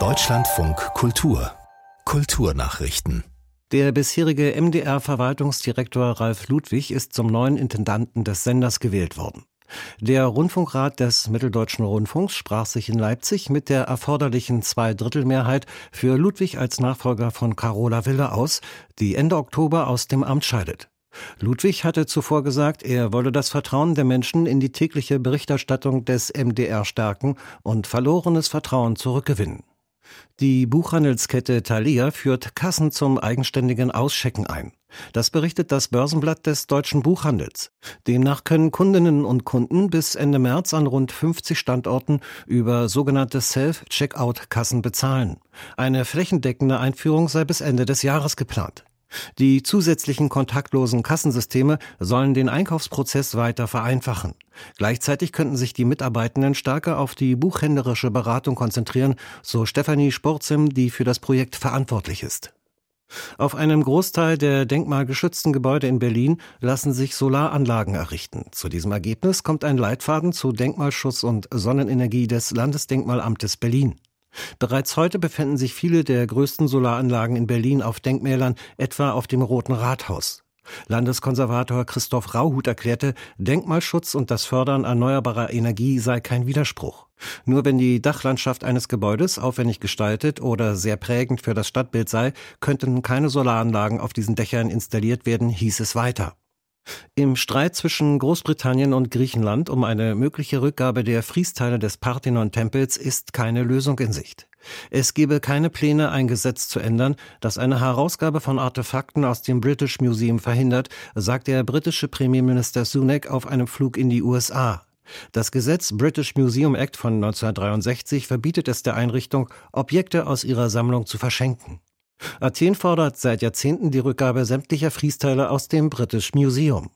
Deutschlandfunk Kultur Kulturnachrichten der bisherige MDR-Verwaltungsdirektor Ralf Ludwig ist zum neuen Intendanten des Senders gewählt worden. Der Rundfunkrat des Mitteldeutschen Rundfunks sprach sich in Leipzig mit der erforderlichen Zweidrittelmehrheit für Ludwig als Nachfolger von Carola Wille aus, die Ende Oktober aus dem Amt scheidet. Ludwig hatte zuvor gesagt, er wolle das Vertrauen der Menschen in die tägliche Berichterstattung des MDR stärken und verlorenes Vertrauen zurückgewinnen. Die Buchhandelskette Thalia führt Kassen zum eigenständigen Auschecken ein. Das berichtet das Börsenblatt des deutschen Buchhandels. Demnach können Kundinnen und Kunden bis Ende März an rund 50 Standorten über sogenannte Self-Checkout-Kassen bezahlen. Eine flächendeckende Einführung sei bis Ende des Jahres geplant. Die zusätzlichen kontaktlosen Kassensysteme sollen den Einkaufsprozess weiter vereinfachen. Gleichzeitig könnten sich die Mitarbeitenden stärker auf die buchhändlerische Beratung konzentrieren, so Stefanie Sporzim, die für das Projekt verantwortlich ist. Auf einem Großteil der denkmalgeschützten Gebäude in Berlin lassen sich Solaranlagen errichten. Zu diesem Ergebnis kommt ein Leitfaden zu Denkmalschutz und Sonnenenergie des Landesdenkmalamtes Berlin. Bereits heute befinden sich viele der größten Solaranlagen in Berlin auf Denkmälern, etwa auf dem Roten Rathaus. Landeskonservator Christoph Rauhut erklärte, Denkmalschutz und das Fördern erneuerbarer Energie sei kein Widerspruch. Nur wenn die Dachlandschaft eines Gebäudes aufwendig gestaltet oder sehr prägend für das Stadtbild sei, könnten keine Solaranlagen auf diesen Dächern installiert werden, hieß es weiter. Im Streit zwischen Großbritannien und Griechenland um eine mögliche Rückgabe der Friesteile des Parthenon-Tempels ist keine Lösung in Sicht. Es gebe keine Pläne, ein Gesetz zu ändern, das eine Herausgabe von Artefakten aus dem British Museum verhindert, sagt der britische Premierminister Sunak auf einem Flug in die USA. Das Gesetz British Museum Act von 1963 verbietet es der Einrichtung, Objekte aus ihrer Sammlung zu verschenken. Athen fordert seit Jahrzehnten die Rückgabe sämtlicher Friesteile aus dem British Museum.